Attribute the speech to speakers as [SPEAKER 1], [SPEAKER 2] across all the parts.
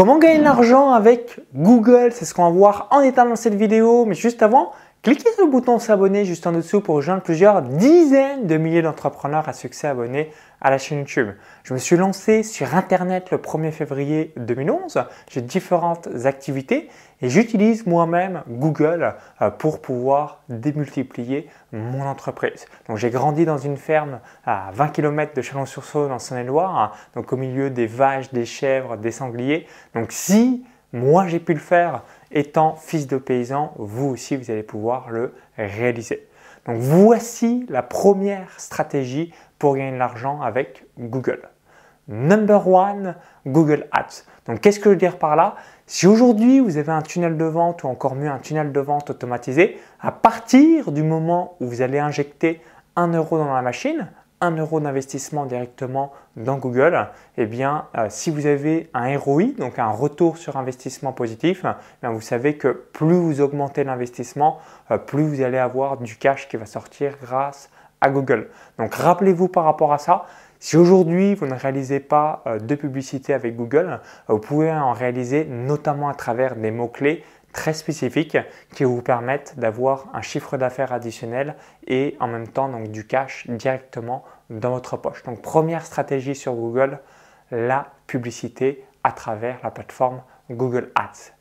[SPEAKER 1] Comment gagner de l'argent avec Google? C'est ce qu'on va voir en état dans cette vidéo. Mais juste avant, cliquez sur le bouton s'abonner juste en dessous pour rejoindre plusieurs dizaines de milliers d'entrepreneurs à succès abonnés à la chaîne YouTube. Je me suis lancé sur Internet le 1er février 2011. J'ai différentes activités et j'utilise moi-même Google euh, pour pouvoir démultiplier mon entreprise. Donc j'ai grandi dans une ferme à 20 km de Chalon-sur-Saône en Saône-et-Loire, donc au milieu des vaches, des chèvres, des sangliers. Donc si moi j'ai pu le faire étant fils de paysan, vous aussi vous allez pouvoir le réaliser. Donc voici la première stratégie pour gagner de l'argent avec Google. Number one, Google Ads. Donc qu'est-ce que je veux dire par là? Si aujourd'hui vous avez un tunnel de vente ou encore mieux un tunnel de vente automatisé, à partir du moment où vous allez injecter 1 euro dans la machine, 1 euro d'investissement directement dans Google, eh bien, euh, si vous avez un ROI, donc un retour sur investissement positif, eh vous savez que plus vous augmentez l'investissement, euh, plus vous allez avoir du cash qui va sortir grâce à Google. Donc rappelez-vous par rapport à ça, si aujourd'hui vous ne réalisez pas euh, de publicité avec Google, vous pouvez en réaliser notamment à travers des mots-clés très spécifiques qui vous permettent d'avoir un chiffre d'affaires additionnel et en même temps donc du cash directement dans votre poche. Donc première stratégie sur Google, la publicité à travers la plateforme Google Ads.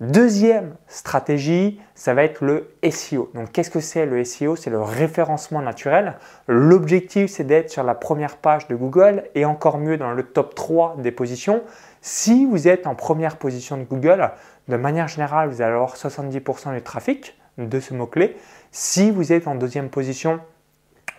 [SPEAKER 1] Deuxième stratégie, ça va être le SEO. Donc qu'est-ce que c'est le SEO C'est le référencement naturel. L'objectif, c'est d'être sur la première page de Google et encore mieux dans le top 3 des positions. Si vous êtes en première position de Google, de manière générale, vous allez avoir 70% du trafic de ce mot-clé. Si vous êtes en deuxième position,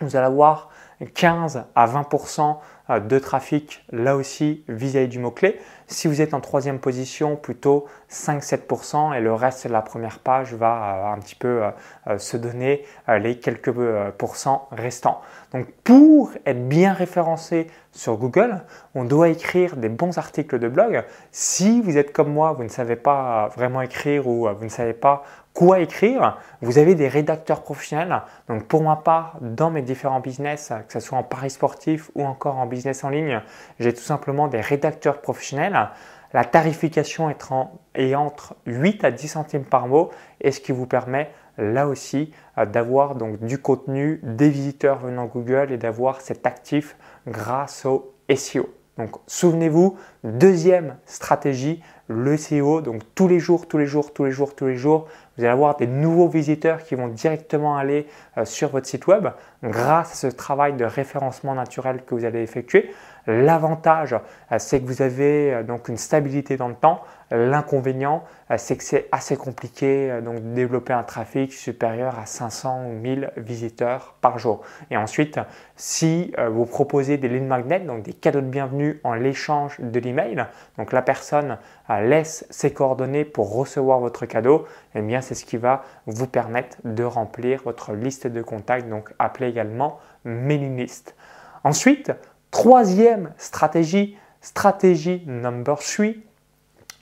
[SPEAKER 1] vous allez avoir 15 à 20% euh, de trafic là aussi vis-à-vis du mot-clé. Si vous êtes en troisième position, plutôt 5-7% et le reste de la première page va euh, un petit peu euh, se donner les quelques pourcents restants. Donc pour être bien référencé sur Google, on doit écrire des bons articles de blog. Si vous êtes comme moi, vous ne savez pas vraiment écrire ou vous ne savez pas quoi écrire, vous avez des rédacteurs professionnels. Donc pour ma part, dans mes différents business, que ce soit en paris sportif ou encore en business en ligne, j'ai tout simplement des rédacteurs professionnels. La tarification est, entre 8 à 10 centimes par mot et ce qui vous permet là aussi euh, d'avoir donc du contenu, des visiteurs venant Google et d'avoir cet actif grâce au SEO. Donc souvenez-vous, deuxième stratégie, le SEO. Donc tous les jours, tous les jours, tous les jours, tous les jours, vous allez avoir des nouveaux visiteurs qui vont directement aller euh, sur votre site web grâce à ce travail de référencement naturel que vous allez effectuer. L'avantage, euh, c'est que vous avez euh, donc une stabilité dans le temps. L'inconvénient, c'est que c'est assez compliqué donc, de développer un trafic supérieur à 500 ou 1000 visiteurs par jour. Et ensuite, si vous proposez des lignes magnets, donc des cadeaux de bienvenue en l'échange de l'email, donc la personne laisse ses coordonnées pour recevoir votre cadeau, eh bien c'est ce qui va vous permettre de remplir votre liste de contacts, donc appelée également mailing list. Ensuite, troisième stratégie, stratégie number 3,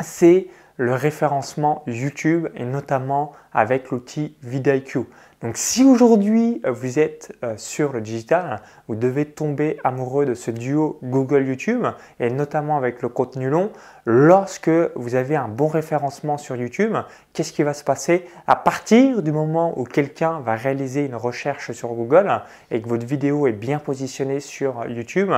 [SPEAKER 1] c'est le référencement YouTube et notamment avec l'outil vidIQ. Donc si aujourd'hui euh, vous êtes euh, sur le digital, vous devez tomber amoureux de ce duo Google YouTube et notamment avec le contenu long, lorsque vous avez un bon référencement sur YouTube, qu'est-ce qui va se passer? À partir du moment où quelqu'un va réaliser une recherche sur Google et que votre vidéo est bien positionnée sur YouTube,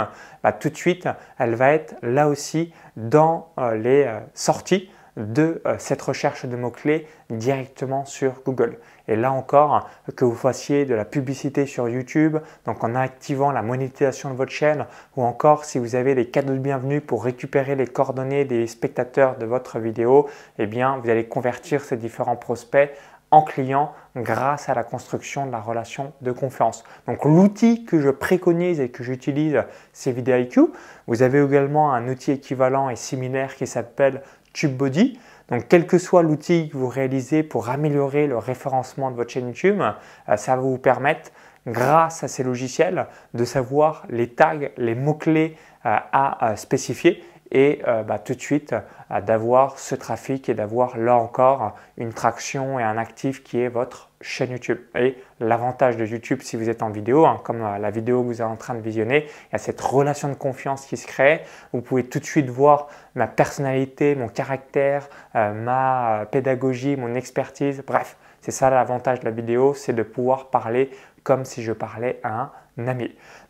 [SPEAKER 1] bah, tout de suite elle va être là aussi dans euh, les sorties de euh, cette recherche de mots-clés directement sur Google. Et là encore, que vous fassiez de la publicité sur YouTube, donc en activant la monétisation de votre chaîne, ou encore si vous avez des cadeaux de bienvenue pour récupérer les coordonnées des spectateurs de votre vidéo, eh bien vous allez convertir ces différents prospects en clients grâce à la construction de la relation de confiance. Donc l'outil que je préconise et que j'utilise, c'est VidIQ. Vous avez également un outil équivalent et similaire qui s'appelle TubeBuddy. Donc, quel que soit l'outil que vous réalisez pour améliorer le référencement de votre chaîne YouTube, euh, ça va vous permettre, grâce à ces logiciels, de savoir les tags, les mots-clés euh, à spécifier et euh, bah, tout de suite euh, d'avoir ce trafic et d'avoir là encore une traction et un actif qui est votre chaîne YouTube. Et l'avantage de YouTube si vous êtes en vidéo, hein, comme euh, la vidéo que vous êtes en train de visionner, il y a cette relation de confiance qui se crée. Vous pouvez tout de suite voir ma personnalité, mon caractère, ma pédagogie, mon expertise. Bref, c'est ça l'avantage de la vidéo, c'est de pouvoir parler comme si je parlais à un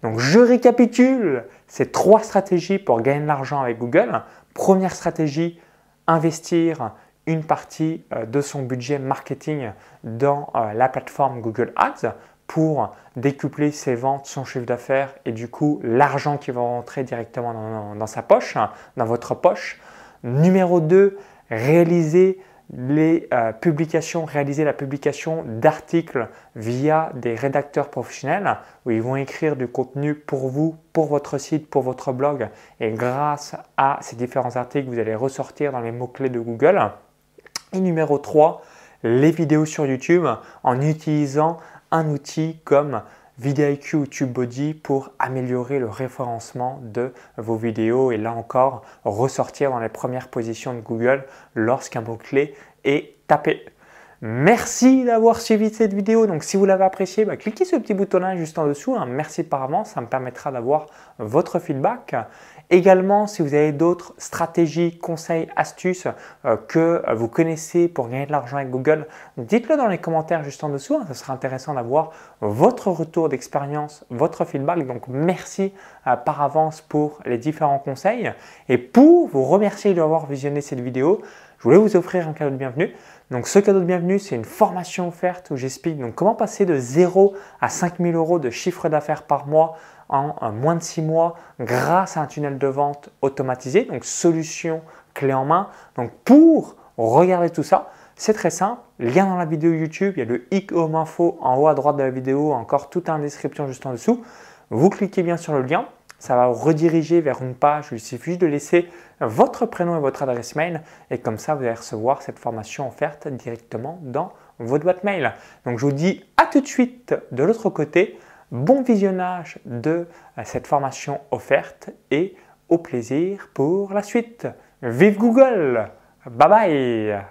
[SPEAKER 1] Donc je récapitule ces trois stratégies pour gagner de l'argent avec Google. Première stratégie, investir une partie euh, de son budget marketing dans euh, la plateforme Google Ads pour décupler ses ventes, son chiffre d'affaires et du coup l'argent qui va rentrer directement dans, sa poche, dans votre poche. Numéro 2, réaliser les euh, publications, réaliser la publication d'articles via des rédacteurs professionnels où ils vont écrire du contenu pour vous, pour votre site, pour votre blog. Et grâce à ces différents articles, vous allez ressortir dans les mots-clés de Google. Et numéro 3, les vidéos sur YouTube en utilisant un outil comme VidIQ TubeBuddy pour améliorer le référencement de vos vidéos et là encore ressortir dans les premières positions de Google lorsqu'un mot-clé est tapé. Merci d'avoir suivi cette vidéo. Donc si vous l'avez apprécié, bah, cliquez sur le petit bouton là juste en dessous. Hein. Merci par avance, ça me permettra d'avoir votre feedback. Également, si vous avez d'autres stratégies, conseils, astuces euh, que vous connaissez pour gagner de l'argent avec Google, dites-le dans les commentaires juste en dessous. Ce hein. sera intéressant d'avoir votre retour d'expérience, votre feedback. Donc merci euh, par avance pour les différents conseils. Et pour vous remercier d'avoir visionné cette vidéo, je voulais vous offrir un cadeau de bienvenue. Donc ce cadeau de bienvenue, c'est une formation offerte où j'explique comment passer de 0 à 5000 euros de chiffre d'affaires par mois en moins de 6 mois grâce à un tunnel de vente automatisé, donc solution clé en main. Donc pour regarder tout ça, c'est très simple, lien dans la vidéo YouTube, il y a le i info en haut à droite de la vidéo, encore tout en description juste en dessous. Vous cliquez bien sur le lien, ça va vous rediriger vers une page il suffit de laisser votre prénom et votre adresse mail. Et comme ça vous allez recevoir cette formation offerte directement dans votre boîte mail. Donc je vous dis à tout de suite de l'autre côté, bon visionnage de cette formation offerte et au plaisir pour la suite. Vive Google Bye bye